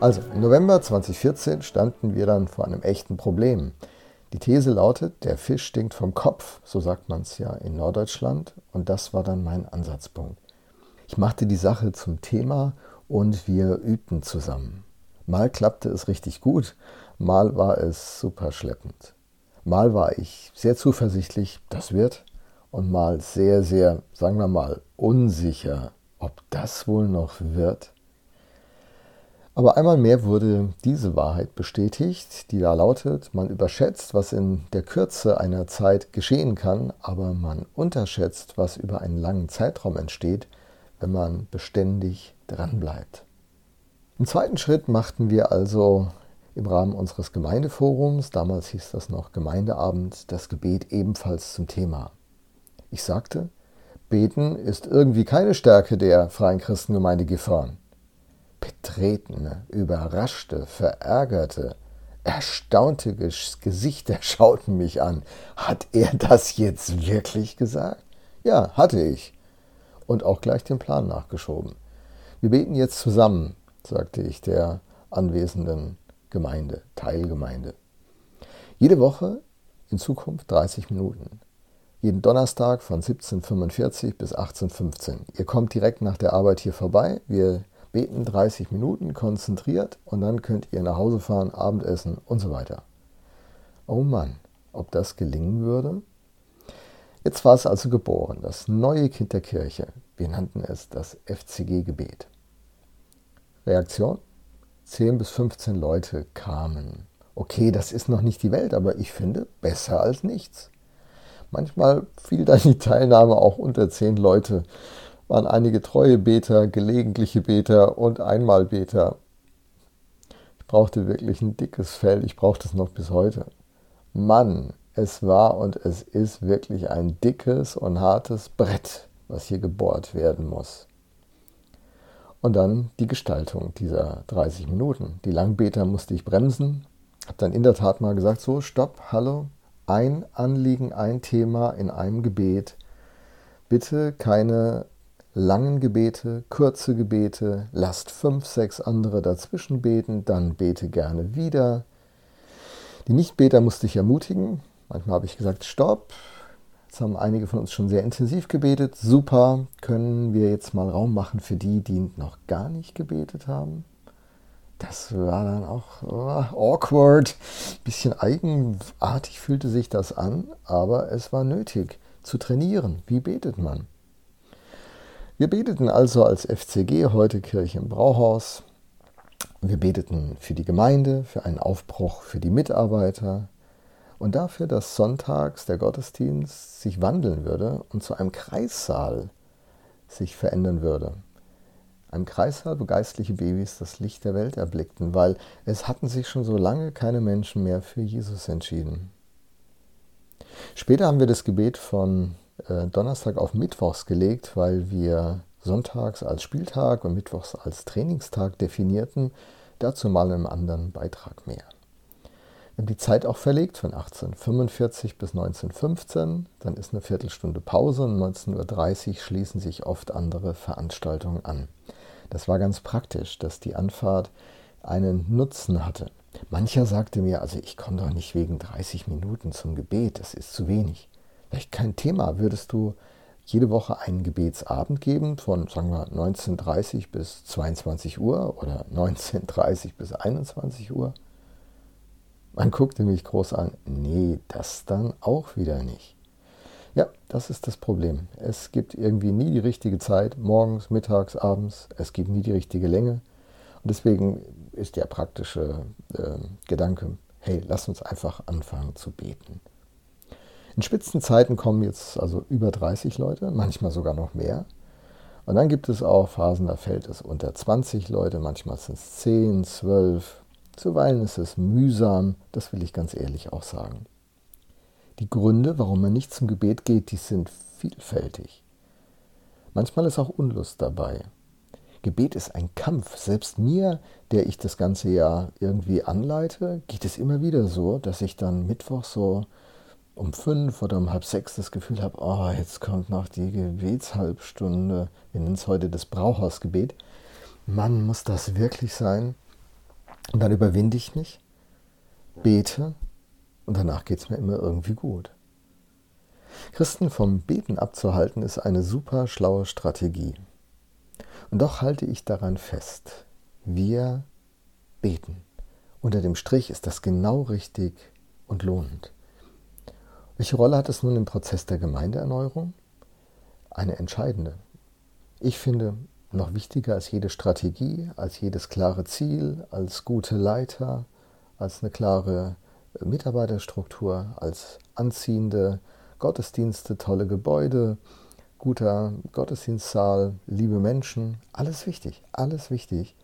Also, im November 2014 standen wir dann vor einem echten Problem. Die These lautet, der Fisch stinkt vom Kopf, so sagt man es ja in Norddeutschland, und das war dann mein Ansatzpunkt. Ich machte die Sache zum Thema und wir übten zusammen. Mal klappte es richtig gut, mal war es super schleppend. Mal war ich sehr zuversichtlich, das wird, und mal sehr, sehr, sagen wir mal, unsicher, ob das wohl noch wird. Aber einmal mehr wurde diese Wahrheit bestätigt, die da lautet, man überschätzt, was in der Kürze einer Zeit geschehen kann, aber man unterschätzt, was über einen langen Zeitraum entsteht, wenn man beständig dranbleibt. Im zweiten Schritt machten wir also im Rahmen unseres Gemeindeforums, damals hieß das noch Gemeindeabend, das Gebet ebenfalls zum Thema. Ich sagte, Beten ist irgendwie keine Stärke der Freien Christengemeinde Gifhorn betretene, überraschte, verärgerte, erstaunte Gesichter schauten mich an. Hat er das jetzt wirklich gesagt? Ja, hatte ich. Und auch gleich den Plan nachgeschoben. Wir beten jetzt zusammen, sagte ich der anwesenden Gemeinde, Teilgemeinde. Jede Woche in Zukunft 30 Minuten. Jeden Donnerstag von 17.45 bis 18.15 Ihr kommt direkt nach der Arbeit hier vorbei. Wir beten 30 Minuten konzentriert und dann könnt ihr nach Hause fahren, Abendessen und so weiter. Oh Mann, ob das gelingen würde? Jetzt war es also geboren, das neue Kind der Kirche. Wir nannten es das FCG-Gebet. Reaktion? 10 bis 15 Leute kamen. Okay, das ist noch nicht die Welt, aber ich finde besser als nichts. Manchmal fiel dann die Teilnahme auch unter 10 Leute waren einige treue Beter, gelegentliche Beter und Einmalbeter. Ich brauchte wirklich ein dickes Fell, ich brauchte es noch bis heute. Mann, es war und es ist wirklich ein dickes und hartes Brett, was hier gebohrt werden muss. Und dann die Gestaltung dieser 30 Minuten. Die Langbeter musste ich bremsen, habe dann in der Tat mal gesagt, so, stopp, hallo, ein Anliegen, ein Thema in einem Gebet. Bitte keine langen Gebete, kurze Gebete, lasst fünf, sechs andere dazwischen beten, dann bete gerne wieder. Die Nichtbeter musste ich ermutigen. Manchmal habe ich gesagt, stopp. Jetzt haben einige von uns schon sehr intensiv gebetet. Super, können wir jetzt mal Raum machen für die, die noch gar nicht gebetet haben? Das war dann auch oh, awkward, bisschen eigenartig fühlte sich das an, aber es war nötig zu trainieren. Wie betet man? Wir beteten also als FCG heute Kirche im Brauhaus. Wir beteten für die Gemeinde, für einen Aufbruch für die Mitarbeiter und dafür, dass sonntags der Gottesdienst sich wandeln würde und zu einem Kreissaal sich verändern würde. Ein Kreissaal, wo geistliche Babys das Licht der Welt erblickten, weil es hatten sich schon so lange keine Menschen mehr für Jesus entschieden. Später haben wir das Gebet von äh, Donnerstag auf Mittwochs gelegt, weil wir sonntags als Spieltag und Mittwochs als Trainingstag definierten. Dazu mal in einem anderen Beitrag mehr. Wir haben die Zeit auch verlegt von 1845 bis 1915. Dann ist eine Viertelstunde Pause und 19.30 Uhr schließen sich oft andere Veranstaltungen an. Das war ganz praktisch, dass die Anfahrt einen Nutzen hatte. Mancher sagte mir, also ich komme doch nicht wegen 30 Minuten zum Gebet, das ist zu wenig. Vielleicht kein Thema. Würdest du jede Woche einen Gebetsabend geben von, sagen wir, 19.30 bis 22 Uhr oder 19.30 bis 21 Uhr? Man guckte mich groß an. Nee, das dann auch wieder nicht. Ja, das ist das Problem. Es gibt irgendwie nie die richtige Zeit, morgens, mittags, abends. Es gibt nie die richtige Länge. Und deswegen ist der praktische äh, Gedanke, hey, lass uns einfach anfangen zu beten. In Spitzenzeiten kommen jetzt also über 30 Leute, manchmal sogar noch mehr. Und dann gibt es auch Phasen, da fällt es unter 20 Leute, manchmal sind es 10, 12. Zuweilen ist es mühsam, das will ich ganz ehrlich auch sagen. Die Gründe, warum man nicht zum Gebet geht, die sind vielfältig. Manchmal ist auch Unlust dabei. Gebet ist ein Kampf. Selbst mir, der ich das ganze Jahr irgendwie anleite, geht es immer wieder so, dass ich dann Mittwoch so um fünf oder um halb sechs das Gefühl habe, oh, jetzt kommt noch die Gebetshalbstunde. Wir nennen es heute das Brauhausgebet. Mann, muss das wirklich sein? Und dann überwinde ich mich, bete und danach geht es mir immer irgendwie gut. Christen vom Beten abzuhalten ist eine super schlaue Strategie. Und doch halte ich daran fest. Wir beten. Unter dem Strich ist das genau richtig und lohnend. Welche Rolle hat es nun im Prozess der Gemeindeerneuerung? Eine entscheidende. Ich finde, noch wichtiger als jede Strategie, als jedes klare Ziel, als gute Leiter, als eine klare Mitarbeiterstruktur, als anziehende Gottesdienste, tolle Gebäude, guter Gottesdienstsaal, liebe Menschen, alles wichtig, alles wichtig.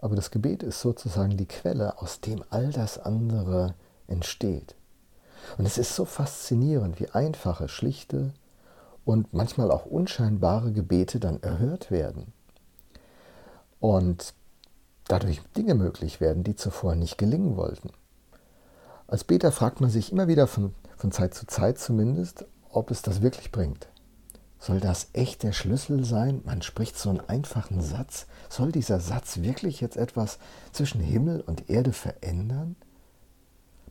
Aber das Gebet ist sozusagen die Quelle, aus dem all das andere entsteht. Und es ist so faszinierend, wie einfache, schlichte und manchmal auch unscheinbare Gebete dann erhört werden. Und dadurch Dinge möglich werden, die zuvor nicht gelingen wollten. Als Beter fragt man sich immer wieder von, von Zeit zu Zeit zumindest, ob es das wirklich bringt. Soll das echt der Schlüssel sein? Man spricht so einen einfachen Satz. Soll dieser Satz wirklich jetzt etwas zwischen Himmel und Erde verändern?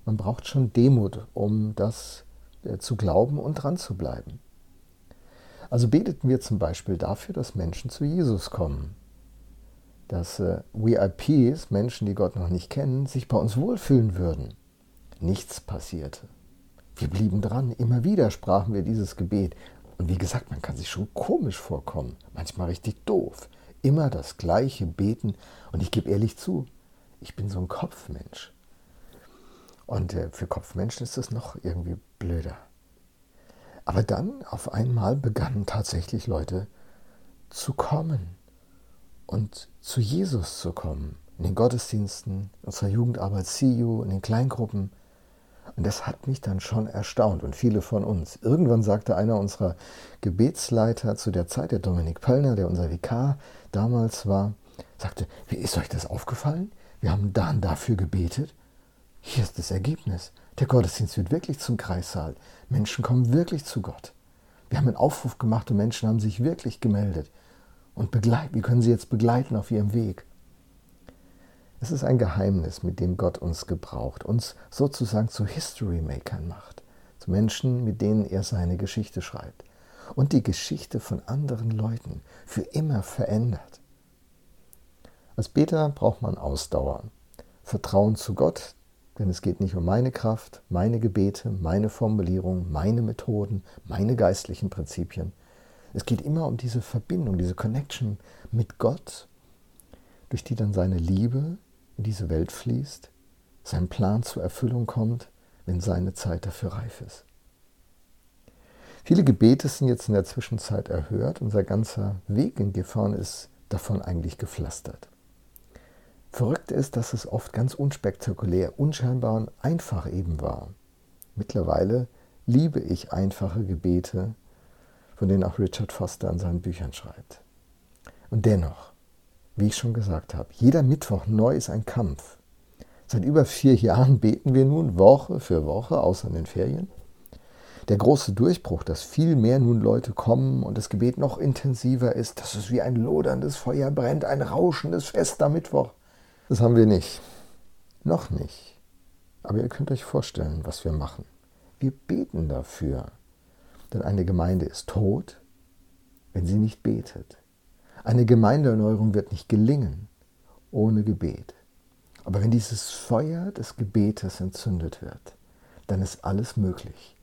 Man braucht schon Demut, um das äh, zu glauben und dran zu bleiben. Also beteten wir zum Beispiel dafür, dass Menschen zu Jesus kommen. Dass äh, VIPs, Menschen, die Gott noch nicht kennen, sich bei uns wohlfühlen würden. Nichts passierte. Wir blieben dran. Immer wieder sprachen wir dieses Gebet. Und wie gesagt, man kann sich schon komisch vorkommen, manchmal richtig doof. Immer das gleiche Beten. Und ich gebe ehrlich zu, ich bin so ein Kopfmensch. Und äh, für Kopfmenschen ist es noch irgendwie blöder. Aber dann auf einmal begannen tatsächlich Leute zu kommen und zu Jesus zu kommen. In den Gottesdiensten, in unserer Jugendarbeit CU, in den Kleingruppen. Und das hat mich dann schon erstaunt und viele von uns. Irgendwann sagte einer unserer Gebetsleiter zu der Zeit, der Dominik Pöllner, der unser Vikar damals war, sagte, wie ist euch das aufgefallen? Wir haben dann dafür gebetet. Hier ist das Ergebnis. Der Gottesdienst wird wirklich zum Kreissaal. Menschen kommen wirklich zu Gott. Wir haben einen Aufruf gemacht und Menschen haben sich wirklich gemeldet. Und begleiten, wir können sie jetzt begleiten auf ihrem Weg. Es ist ein Geheimnis, mit dem Gott uns gebraucht, uns sozusagen zu History-Makern macht, zu Menschen, mit denen er seine Geschichte schreibt und die Geschichte von anderen Leuten für immer verändert. Als Beter braucht man Ausdauer, Vertrauen zu Gott, denn es geht nicht um meine Kraft, meine Gebete, meine Formulierung, meine Methoden, meine geistlichen Prinzipien. Es geht immer um diese Verbindung, diese Connection mit Gott, durch die dann seine Liebe in diese Welt fließt, sein Plan zur Erfüllung kommt, wenn seine Zeit dafür reif ist. Viele Gebete sind jetzt in der Zwischenzeit erhört. Unser ganzer Weg in Gifhorn ist davon eigentlich gepflastert. Verrückt ist, dass es oft ganz unspektakulär, unscheinbar und einfach eben war. Mittlerweile liebe ich einfache Gebete, von denen auch Richard Foster in seinen Büchern schreibt. Und dennoch, wie ich schon gesagt habe, jeder Mittwoch neu ist ein Kampf. Seit über vier Jahren beten wir nun Woche für Woche, außer in den Ferien. Der große Durchbruch, dass viel mehr nun Leute kommen und das Gebet noch intensiver ist, dass es wie ein loderndes Feuer brennt, ein rauschendes Fest am Mittwoch. Das haben wir nicht. Noch nicht. Aber ihr könnt euch vorstellen, was wir machen. Wir beten dafür. Denn eine Gemeinde ist tot, wenn sie nicht betet. Eine Gemeindeerneuerung wird nicht gelingen ohne Gebet. Aber wenn dieses Feuer des Gebetes entzündet wird, dann ist alles möglich,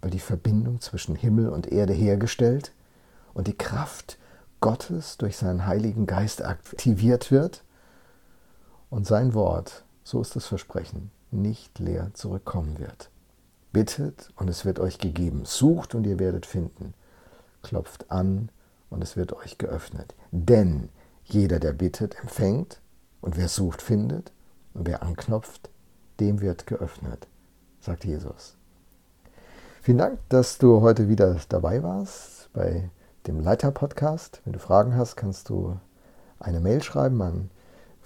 weil die Verbindung zwischen Himmel und Erde hergestellt und die Kraft Gottes durch seinen Heiligen Geist aktiviert wird und sein Wort, so ist das Versprechen, nicht leer zurückkommen wird. Bittet und es wird euch gegeben. Sucht und ihr werdet finden. Klopft an und es wird euch geöffnet. Denn jeder, der bittet, empfängt und wer sucht, findet und wer anklopft, dem wird geöffnet, sagt Jesus. Vielen Dank, dass du heute wieder dabei warst bei dem Leiter-Podcast. Wenn du Fragen hast, kannst du eine Mail schreiben an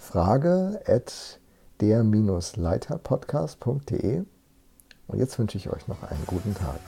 frage at der-leiterpodcast.de. Und jetzt wünsche ich euch noch einen guten Tag.